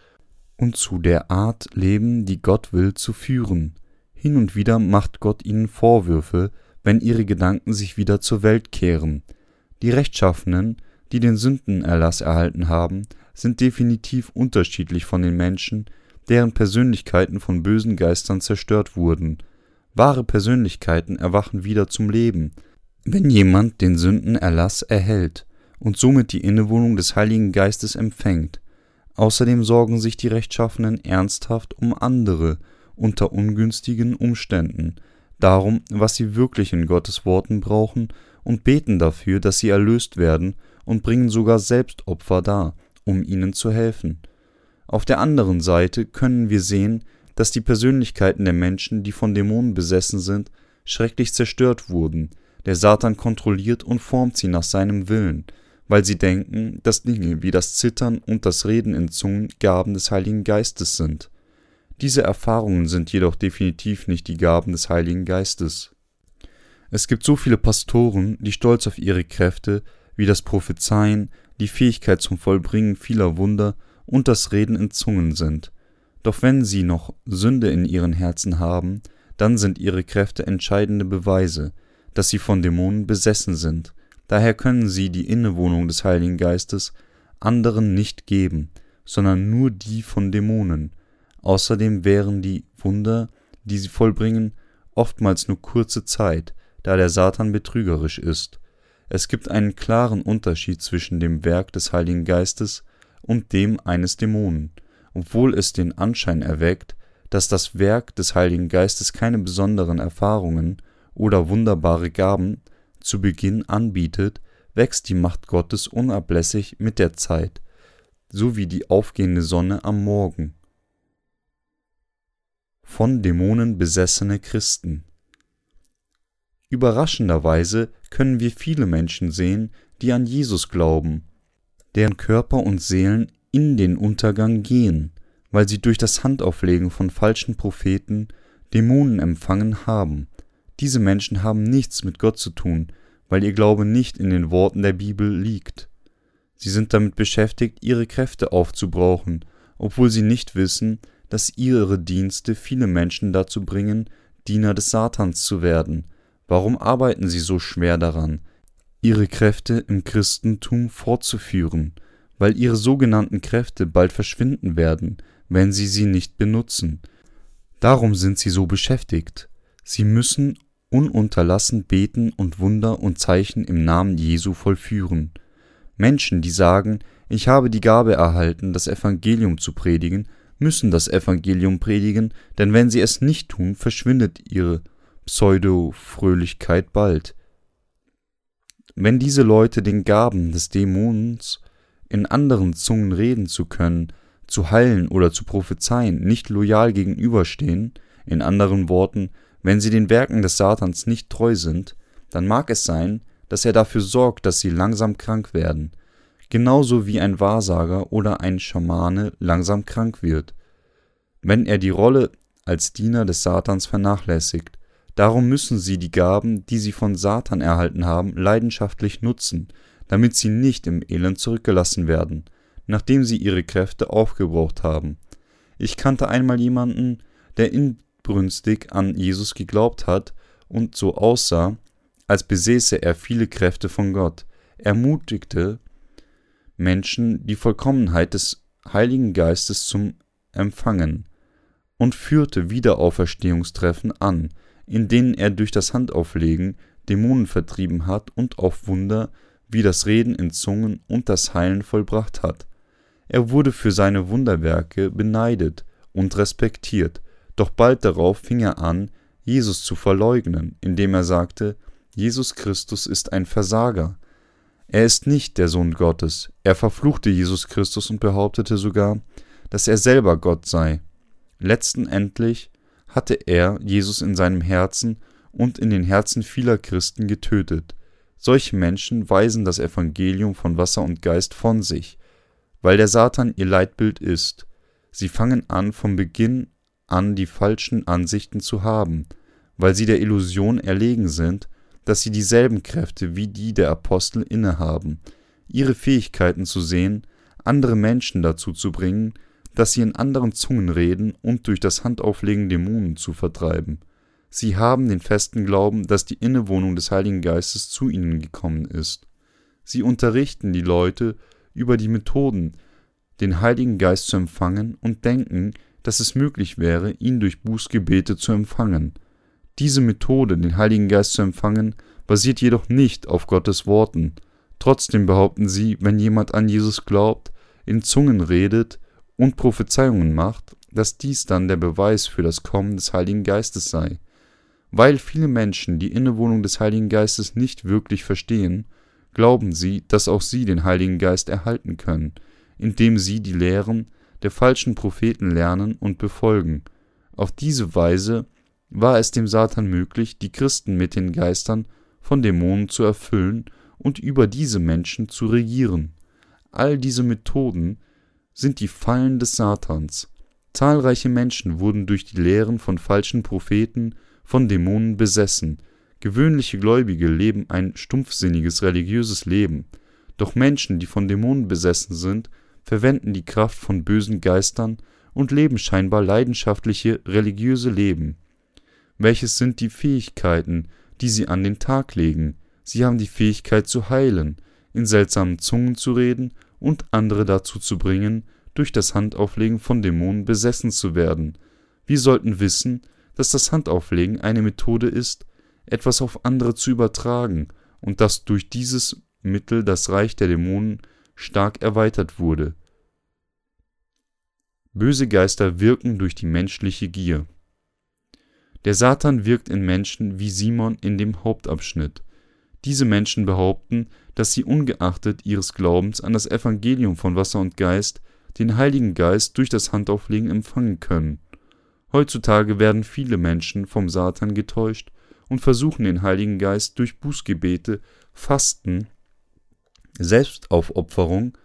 und zu der Art Leben, die Gott will, zu führen. Hin und wieder macht Gott ihnen Vorwürfe, wenn ihre Gedanken sich wieder zur Welt kehren. Die Rechtschaffenen, die den Sündenerlass erhalten haben, sind definitiv unterschiedlich von den Menschen, deren Persönlichkeiten von bösen Geistern zerstört wurden. Wahre Persönlichkeiten erwachen wieder zum Leben, wenn jemand den Sündenerlass erhält und somit die Innewohnung des Heiligen Geistes empfängt. Außerdem sorgen sich die Rechtschaffenen ernsthaft um andere unter ungünstigen Umständen, darum, was sie wirklich in Gottes Worten brauchen und beten dafür, dass sie erlöst werden und bringen sogar Selbstopfer dar, um ihnen zu helfen. Auf der anderen Seite können wir sehen, dass die Persönlichkeiten der Menschen, die von Dämonen besessen sind, schrecklich zerstört wurden. Der Satan kontrolliert und formt sie nach seinem Willen, weil sie denken, dass Dinge wie das Zittern und das Reden in Zungen Gaben des Heiligen Geistes sind. Diese Erfahrungen sind jedoch definitiv nicht die Gaben des Heiligen Geistes. Es gibt so viele Pastoren, die stolz auf ihre Kräfte, wie das Prophezeien, die Fähigkeit zum Vollbringen vieler Wunder und das Reden in Zungen sind. Doch wenn sie noch Sünde in ihren Herzen haben, dann sind ihre Kräfte entscheidende Beweise, dass sie von Dämonen besessen sind. Daher können sie die Innewohnung des Heiligen Geistes anderen nicht geben, sondern nur die von Dämonen. Außerdem wären die Wunder, die sie vollbringen, oftmals nur kurze Zeit, da der Satan betrügerisch ist. Es gibt einen klaren Unterschied zwischen dem Werk des Heiligen Geistes und dem eines Dämonen, obwohl es den Anschein erweckt, dass das Werk des Heiligen Geistes keine besonderen Erfahrungen oder wunderbare Gaben zu Beginn anbietet, wächst die Macht Gottes unablässig mit der Zeit, so wie die aufgehende Sonne am Morgen. Von Dämonen besessene Christen Überraschenderweise können wir viele Menschen sehen, die an Jesus glauben, deren Körper und Seelen in den Untergang gehen, weil sie durch das Handauflegen von falschen Propheten Dämonen empfangen haben. Diese Menschen haben nichts mit Gott zu tun, weil ihr Glaube nicht in den Worten der Bibel liegt. Sie sind damit beschäftigt, ihre Kräfte aufzubrauchen, obwohl sie nicht wissen, dass ihre Dienste viele Menschen dazu bringen, Diener des Satans zu werden, Warum arbeiten sie so schwer daran, ihre Kräfte im Christentum fortzuführen, weil ihre sogenannten Kräfte bald verschwinden werden, wenn sie sie nicht benutzen. Darum sind sie so beschäftigt. Sie müssen ununterlassen beten und Wunder und Zeichen im Namen Jesu vollführen. Menschen, die sagen, ich habe die Gabe erhalten, das Evangelium zu predigen, müssen das Evangelium predigen, denn wenn sie es nicht tun, verschwindet ihre Pseudo-Fröhlichkeit bald. Wenn diese Leute den Gaben des Dämons, in anderen Zungen reden zu können, zu heilen oder zu prophezeien, nicht loyal gegenüberstehen, in anderen Worten, wenn sie den Werken des Satans nicht treu sind, dann mag es sein, dass er dafür sorgt, dass sie langsam krank werden, genauso wie ein Wahrsager oder ein Schamane langsam krank wird, wenn er die Rolle als Diener des Satans vernachlässigt. Darum müssen sie die Gaben, die sie von Satan erhalten haben, leidenschaftlich nutzen, damit sie nicht im Elend zurückgelassen werden, nachdem sie ihre Kräfte aufgebraucht haben. Ich kannte einmal jemanden, der inbrünstig an Jesus geglaubt hat und so aussah, als besäße er viele Kräfte von Gott. Er ermutigte Menschen, die Vollkommenheit des Heiligen Geistes zum Empfangen und führte Wiederauferstehungstreffen an, in denen er durch das Handauflegen Dämonen vertrieben hat und auch Wunder wie das Reden in Zungen und das Heilen vollbracht hat. Er wurde für seine Wunderwerke beneidet und respektiert, doch bald darauf fing er an, Jesus zu verleugnen, indem er sagte, Jesus Christus ist ein Versager. Er ist nicht der Sohn Gottes. Er verfluchte Jesus Christus und behauptete sogar, dass er selber Gott sei. Letzten Endlich hatte er Jesus in seinem Herzen und in den Herzen vieler Christen getötet. Solche Menschen weisen das Evangelium von Wasser und Geist von sich, weil der Satan ihr Leitbild ist. Sie fangen an, vom Beginn an die falschen Ansichten zu haben, weil sie der Illusion erlegen sind, dass sie dieselben Kräfte wie die der Apostel innehaben, ihre Fähigkeiten zu sehen, andere Menschen dazu zu bringen, dass sie in anderen Zungen reden und durch das Handauflegen Dämonen zu vertreiben. Sie haben den festen Glauben, dass die Innewohnung des Heiligen Geistes zu ihnen gekommen ist. Sie unterrichten die Leute über die Methoden, den Heiligen Geist zu empfangen und denken, dass es möglich wäre, ihn durch Bußgebete zu empfangen. Diese Methode, den Heiligen Geist zu empfangen, basiert jedoch nicht auf Gottes Worten. Trotzdem behaupten sie, wenn jemand an Jesus glaubt, in Zungen redet und Prophezeiungen macht, dass dies dann der Beweis für das Kommen des Heiligen Geistes sei. Weil viele Menschen die Innewohnung des Heiligen Geistes nicht wirklich verstehen, glauben sie, dass auch sie den Heiligen Geist erhalten können, indem sie die Lehren der falschen Propheten lernen und befolgen. Auf diese Weise war es dem Satan möglich, die Christen mit den Geistern von Dämonen zu erfüllen und über diese Menschen zu regieren. All diese Methoden sind die Fallen des Satans. Zahlreiche Menschen wurden durch die Lehren von falschen Propheten von Dämonen besessen. Gewöhnliche Gläubige leben ein stumpfsinniges religiöses Leben, doch Menschen, die von Dämonen besessen sind, verwenden die Kraft von bösen Geistern und leben scheinbar leidenschaftliche religiöse Leben. Welches sind die Fähigkeiten, die sie an den Tag legen? Sie haben die Fähigkeit zu heilen, in seltsamen Zungen zu reden und andere dazu zu bringen, durch das Handauflegen von Dämonen besessen zu werden. Wir sollten wissen, dass das Handauflegen eine Methode ist, etwas auf andere zu übertragen und dass durch dieses Mittel das Reich der Dämonen stark erweitert wurde. Böse Geister wirken durch die menschliche Gier. Der Satan wirkt in Menschen wie Simon in dem Hauptabschnitt. Diese Menschen behaupten, dass sie ungeachtet ihres Glaubens an das Evangelium von Wasser und Geist den Heiligen Geist durch das Handauflegen empfangen können. Heutzutage werden viele Menschen vom Satan getäuscht und versuchen den Heiligen Geist durch Bußgebete, Fasten, Selbstaufopferung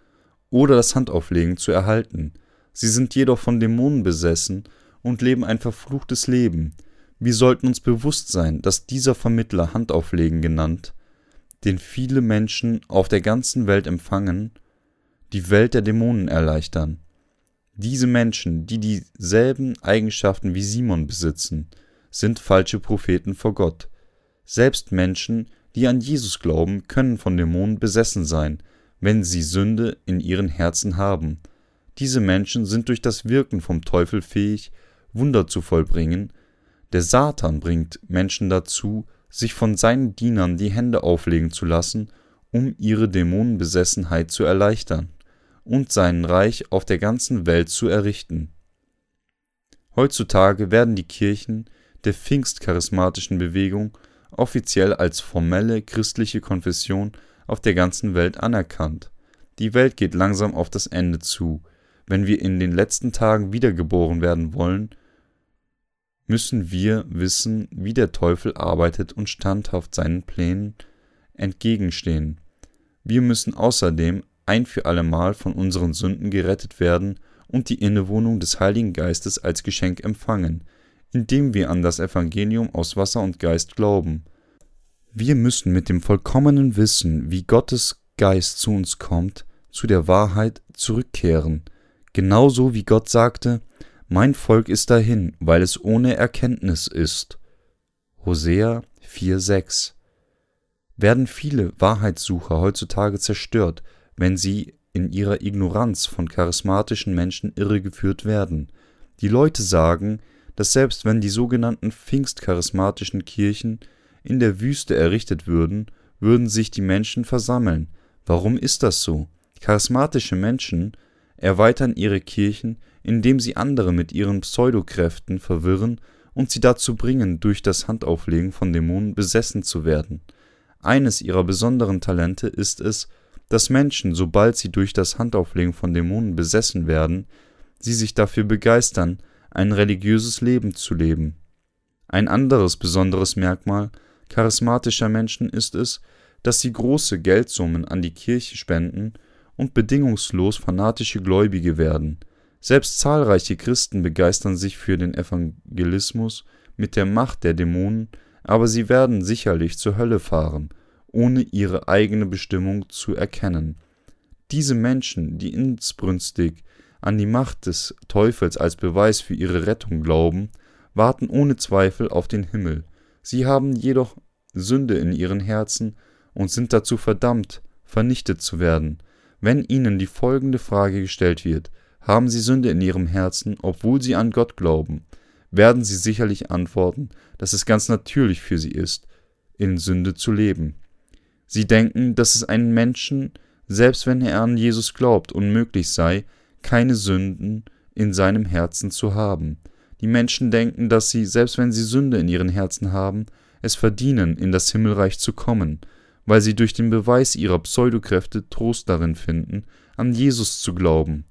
oder das Handauflegen zu erhalten. Sie sind jedoch von Dämonen besessen und leben ein verfluchtes Leben. Wir sollten uns bewusst sein, dass dieser Vermittler Handauflegen genannt den viele Menschen auf der ganzen Welt empfangen, die Welt der Dämonen erleichtern. Diese Menschen, die dieselben Eigenschaften wie Simon besitzen, sind falsche Propheten vor Gott. Selbst Menschen, die an Jesus glauben, können von Dämonen besessen sein, wenn sie Sünde in ihren Herzen haben. Diese Menschen sind durch das Wirken vom Teufel fähig, Wunder zu vollbringen. Der Satan bringt Menschen dazu, sich von seinen Dienern die Hände auflegen zu lassen, um ihre Dämonenbesessenheit zu erleichtern und sein Reich auf der ganzen Welt zu errichten. Heutzutage werden die Kirchen der pfingstcharismatischen Bewegung offiziell als formelle christliche Konfession auf der ganzen Welt anerkannt. Die Welt geht langsam auf das Ende zu. Wenn wir in den letzten Tagen wiedergeboren werden wollen, müssen wir wissen, wie der Teufel arbeitet und standhaft seinen Plänen entgegenstehen. Wir müssen außerdem ein für allemal von unseren Sünden gerettet werden und die Innewohnung des Heiligen Geistes als Geschenk empfangen, indem wir an das Evangelium aus Wasser und Geist glauben. Wir müssen mit dem vollkommenen Wissen, wie Gottes Geist zu uns kommt, zu der Wahrheit zurückkehren, genauso wie Gott sagte, mein Volk ist dahin, weil es ohne Erkenntnis ist. Hosea 4,6 Werden viele Wahrheitssucher heutzutage zerstört, wenn sie in ihrer Ignoranz von charismatischen Menschen irregeführt werden. Die Leute sagen, dass selbst wenn die sogenannten pfingstcharismatischen Kirchen in der Wüste errichtet würden, würden sich die Menschen versammeln. Warum ist das so? Charismatische Menschen erweitern ihre Kirchen, indem sie andere mit ihren Pseudokräften verwirren und sie dazu bringen, durch das Handauflegen von Dämonen besessen zu werden. Eines ihrer besonderen Talente ist es, dass Menschen, sobald sie durch das Handauflegen von Dämonen besessen werden, sie sich dafür begeistern, ein religiöses Leben zu leben. Ein anderes besonderes Merkmal charismatischer Menschen ist es, dass sie große Geldsummen an die Kirche spenden und bedingungslos fanatische Gläubige werden. Selbst zahlreiche Christen begeistern sich für den Evangelismus mit der Macht der Dämonen, aber sie werden sicherlich zur Hölle fahren ohne ihre eigene Bestimmung zu erkennen. Diese Menschen, die insbrünstig an die Macht des Teufels als Beweis für ihre Rettung glauben, warten ohne Zweifel auf den Himmel. Sie haben jedoch Sünde in ihren Herzen und sind dazu verdammt, vernichtet zu werden. Wenn ihnen die folgende Frage gestellt wird, haben sie Sünde in ihrem Herzen, obwohl sie an Gott glauben, werden sie sicherlich antworten, dass es ganz natürlich für sie ist, in Sünde zu leben. Sie denken, dass es einem Menschen, selbst wenn er an Jesus glaubt, unmöglich sei, keine Sünden in seinem Herzen zu haben. Die Menschen denken, dass sie, selbst wenn sie Sünde in ihren Herzen haben, es verdienen, in das Himmelreich zu kommen, weil sie durch den Beweis ihrer Pseudokräfte Trost darin finden, an Jesus zu glauben.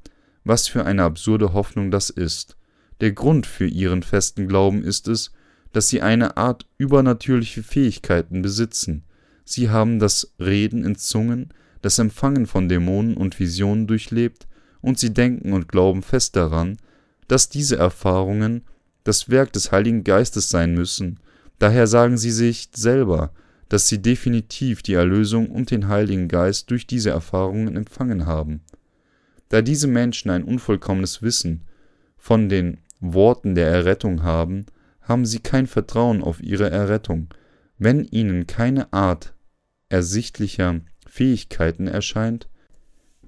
Was für eine absurde Hoffnung das ist. Der Grund für ihren festen Glauben ist es, dass sie eine Art übernatürliche Fähigkeiten besitzen, Sie haben das Reden in Zungen, das Empfangen von Dämonen und Visionen durchlebt, und sie denken und glauben fest daran, dass diese Erfahrungen das Werk des Heiligen Geistes sein müssen. Daher sagen sie sich selber, dass sie definitiv die Erlösung und den Heiligen Geist durch diese Erfahrungen empfangen haben. Da diese Menschen ein unvollkommenes Wissen von den Worten der Errettung haben, haben sie kein Vertrauen auf ihre Errettung, wenn ihnen keine Art ersichtlicher Fähigkeiten erscheint.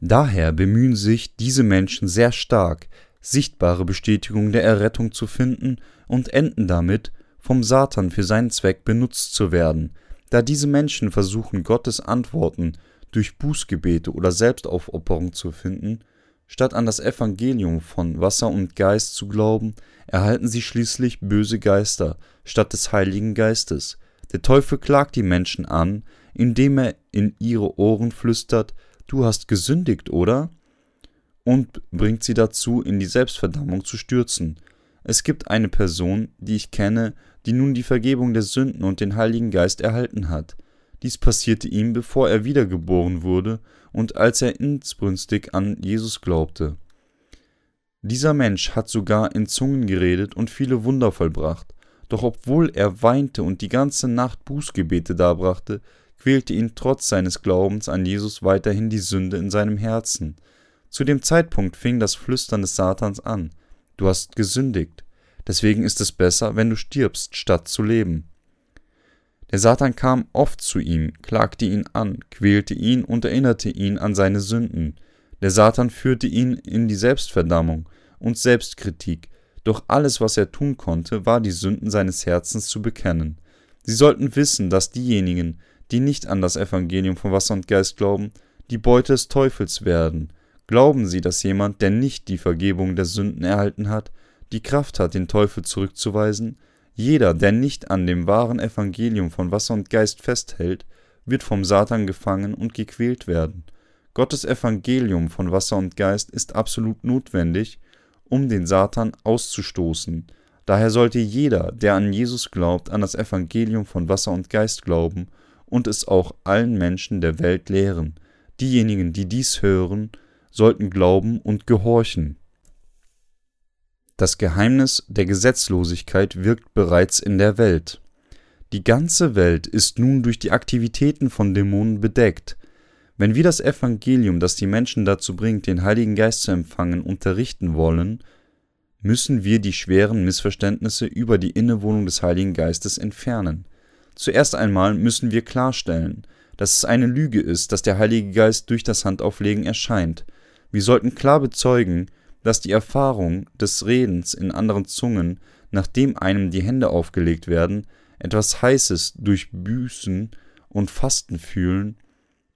Daher bemühen sich diese Menschen sehr stark, sichtbare Bestätigung der Errettung zu finden und enden damit, vom Satan für seinen Zweck benutzt zu werden, da diese Menschen versuchen, Gottes Antworten durch Bußgebete oder Selbstaufopferung zu finden, statt an das Evangelium von Wasser und Geist zu glauben, erhalten sie schließlich böse Geister statt des Heiligen Geistes, der Teufel klagt die Menschen an, indem er in ihre Ohren flüstert, du hast gesündigt, oder? Und bringt sie dazu, in die Selbstverdammung zu stürzen. Es gibt eine Person, die ich kenne, die nun die Vergebung der Sünden und den Heiligen Geist erhalten hat. Dies passierte ihm, bevor er wiedergeboren wurde und als er insbrünstig an Jesus glaubte. Dieser Mensch hat sogar in Zungen geredet und viele Wunder vollbracht. Doch obwohl er weinte und die ganze Nacht Bußgebete darbrachte, quälte ihn trotz seines Glaubens an Jesus weiterhin die Sünde in seinem Herzen. Zu dem Zeitpunkt fing das Flüstern des Satans an. Du hast gesündigt. Deswegen ist es besser, wenn du stirbst, statt zu leben. Der Satan kam oft zu ihm, klagte ihn an, quälte ihn und erinnerte ihn an seine Sünden. Der Satan führte ihn in die Selbstverdammung und Selbstkritik, doch alles, was er tun konnte, war die Sünden seines Herzens zu bekennen. Sie sollten wissen, dass diejenigen, die nicht an das Evangelium von Wasser und Geist glauben, die Beute des Teufels werden. Glauben Sie, dass jemand, der nicht die Vergebung der Sünden erhalten hat, die Kraft hat, den Teufel zurückzuweisen? Jeder, der nicht an dem wahren Evangelium von Wasser und Geist festhält, wird vom Satan gefangen und gequält werden. Gottes Evangelium von Wasser und Geist ist absolut notwendig, um den Satan auszustoßen. Daher sollte jeder, der an Jesus glaubt, an das Evangelium von Wasser und Geist glauben und es auch allen Menschen der Welt lehren. Diejenigen, die dies hören, sollten glauben und gehorchen. Das Geheimnis der Gesetzlosigkeit wirkt bereits in der Welt. Die ganze Welt ist nun durch die Aktivitäten von Dämonen bedeckt. Wenn wir das Evangelium, das die Menschen dazu bringt, den Heiligen Geist zu empfangen, unterrichten wollen, müssen wir die schweren Missverständnisse über die Innewohnung des Heiligen Geistes entfernen. Zuerst einmal müssen wir klarstellen, dass es eine Lüge ist, dass der Heilige Geist durch das Handauflegen erscheint. Wir sollten klar bezeugen, dass die Erfahrung des Redens in anderen Zungen, nachdem einem die Hände aufgelegt werden, etwas Heißes durch Büßen und Fasten fühlen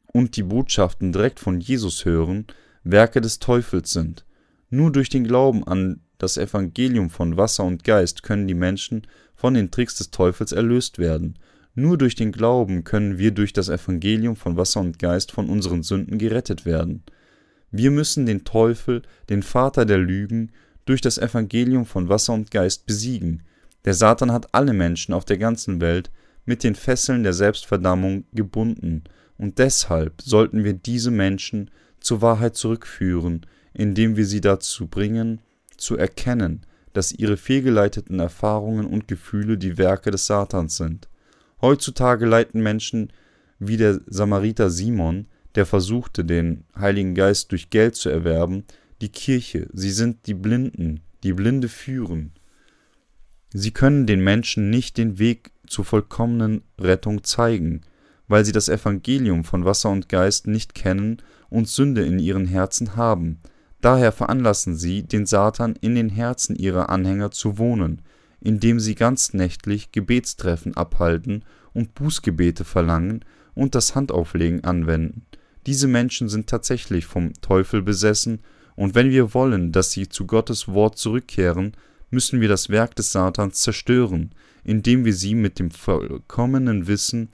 und die Botschaften direkt von Jesus hören, Werke des Teufels sind. Nur durch den Glauben an das Evangelium von Wasser und Geist können die Menschen von den Tricks des Teufels erlöst werden. Nur durch den Glauben können wir durch das Evangelium von Wasser und Geist von unseren Sünden gerettet werden. Wir müssen den Teufel, den Vater der Lügen, durch das Evangelium von Wasser und Geist besiegen. Der Satan hat alle Menschen auf der ganzen Welt mit den Fesseln der Selbstverdammung gebunden, und deshalb sollten wir diese Menschen zur Wahrheit zurückführen, indem wir sie dazu bringen, zu erkennen, dass ihre fehlgeleiteten Erfahrungen und Gefühle die Werke des Satans sind. Heutzutage leiten Menschen wie der Samariter Simon der versuchte, den Heiligen Geist durch Geld zu erwerben, die Kirche, sie sind die Blinden, die Blinde führen. Sie können den Menschen nicht den Weg zur vollkommenen Rettung zeigen, weil sie das Evangelium von Wasser und Geist nicht kennen und Sünde in ihren Herzen haben. Daher veranlassen sie, den Satan in den Herzen ihrer Anhänger zu wohnen, indem sie ganz nächtlich Gebetstreffen abhalten und Bußgebete verlangen und das Handauflegen anwenden. Diese Menschen sind tatsächlich vom Teufel besessen, und wenn wir wollen, dass sie zu Gottes Wort zurückkehren, müssen wir das Werk des Satans zerstören, indem wir sie mit dem vollkommenen Wissen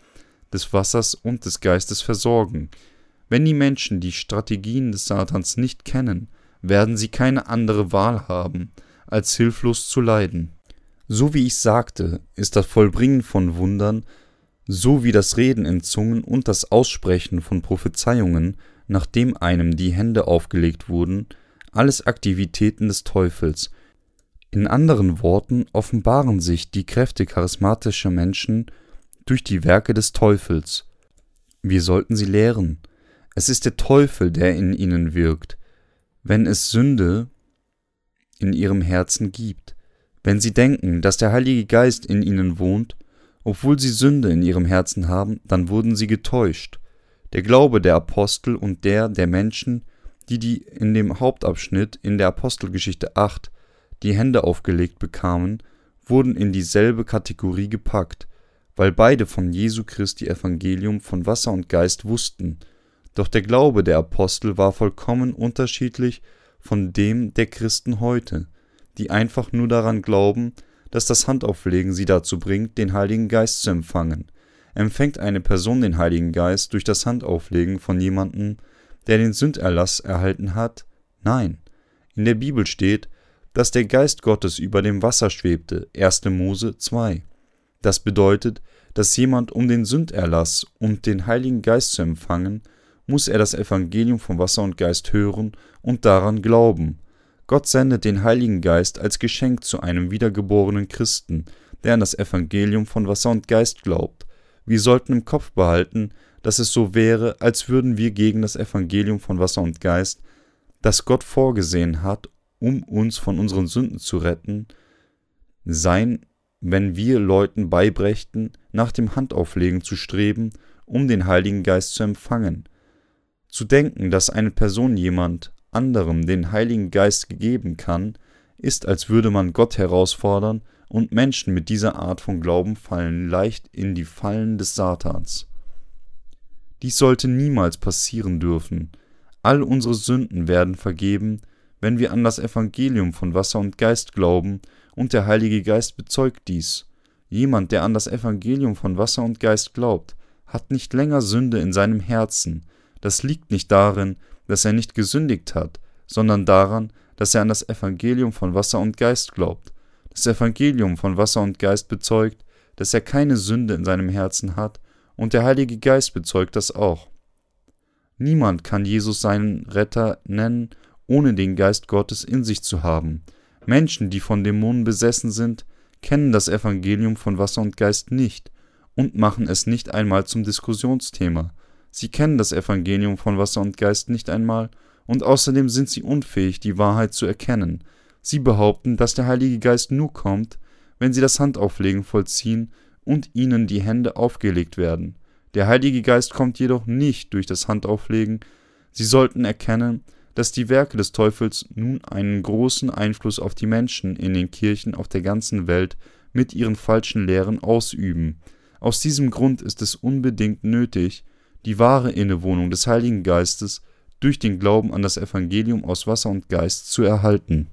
des Wassers und des Geistes versorgen. Wenn die Menschen die Strategien des Satans nicht kennen, werden sie keine andere Wahl haben, als hilflos zu leiden. So wie ich sagte, ist das Vollbringen von Wundern so wie das Reden in Zungen und das Aussprechen von Prophezeiungen, nachdem einem die Hände aufgelegt wurden, alles Aktivitäten des Teufels. In anderen Worten offenbaren sich die Kräfte charismatischer Menschen durch die Werke des Teufels. Wir sollten sie lehren. Es ist der Teufel, der in ihnen wirkt, wenn es Sünde in ihrem Herzen gibt. Wenn sie denken, dass der Heilige Geist in ihnen wohnt, obwohl sie Sünde in ihrem Herzen haben, dann wurden sie getäuscht. Der Glaube der Apostel und der der Menschen, die die in dem Hauptabschnitt in der Apostelgeschichte 8 die Hände aufgelegt bekamen, wurden in dieselbe Kategorie gepackt, weil beide von Jesu Christi Evangelium von Wasser und Geist wussten. Doch der Glaube der Apostel war vollkommen unterschiedlich von dem der Christen heute, die einfach nur daran glauben, dass das Handauflegen sie dazu bringt, den Heiligen Geist zu empfangen. Empfängt eine Person den Heiligen Geist durch das Handauflegen von jemandem, der den Sünderlass erhalten hat? Nein. In der Bibel steht, dass der Geist Gottes über dem Wasser schwebte, 1. Mose 2. Das bedeutet, dass jemand, um den Sünderlass und den Heiligen Geist zu empfangen, muss er das Evangelium von Wasser und Geist hören und daran glauben. Gott sendet den Heiligen Geist als Geschenk zu einem wiedergeborenen Christen, der an das Evangelium von Wasser und Geist glaubt. Wir sollten im Kopf behalten, dass es so wäre, als würden wir gegen das Evangelium von Wasser und Geist, das Gott vorgesehen hat, um uns von unseren Sünden zu retten, sein, wenn wir Leuten beibrächten, nach dem Handauflegen zu streben, um den Heiligen Geist zu empfangen. Zu denken, dass eine Person jemand anderem den Heiligen Geist gegeben kann, ist, als würde man Gott herausfordern, und Menschen mit dieser Art von Glauben fallen leicht in die Fallen des Satans. Dies sollte niemals passieren dürfen. All unsere Sünden werden vergeben, wenn wir an das Evangelium von Wasser und Geist glauben, und der Heilige Geist bezeugt dies. Jemand, der an das Evangelium von Wasser und Geist glaubt, hat nicht länger Sünde in seinem Herzen. Das liegt nicht darin, dass er nicht gesündigt hat, sondern daran, dass er an das Evangelium von Wasser und Geist glaubt. Das Evangelium von Wasser und Geist bezeugt, dass er keine Sünde in seinem Herzen hat, und der Heilige Geist bezeugt das auch. Niemand kann Jesus seinen Retter nennen, ohne den Geist Gottes in sich zu haben. Menschen, die von Dämonen besessen sind, kennen das Evangelium von Wasser und Geist nicht und machen es nicht einmal zum Diskussionsthema. Sie kennen das Evangelium von Wasser und Geist nicht einmal und außerdem sind sie unfähig, die Wahrheit zu erkennen. Sie behaupten, dass der Heilige Geist nur kommt, wenn sie das Handauflegen vollziehen und ihnen die Hände aufgelegt werden. Der Heilige Geist kommt jedoch nicht durch das Handauflegen. Sie sollten erkennen, dass die Werke des Teufels nun einen großen Einfluss auf die Menschen in den Kirchen auf der ganzen Welt mit ihren falschen Lehren ausüben. Aus diesem Grund ist es unbedingt nötig, die wahre Innewohnung des Heiligen Geistes durch den Glauben an das Evangelium aus Wasser und Geist zu erhalten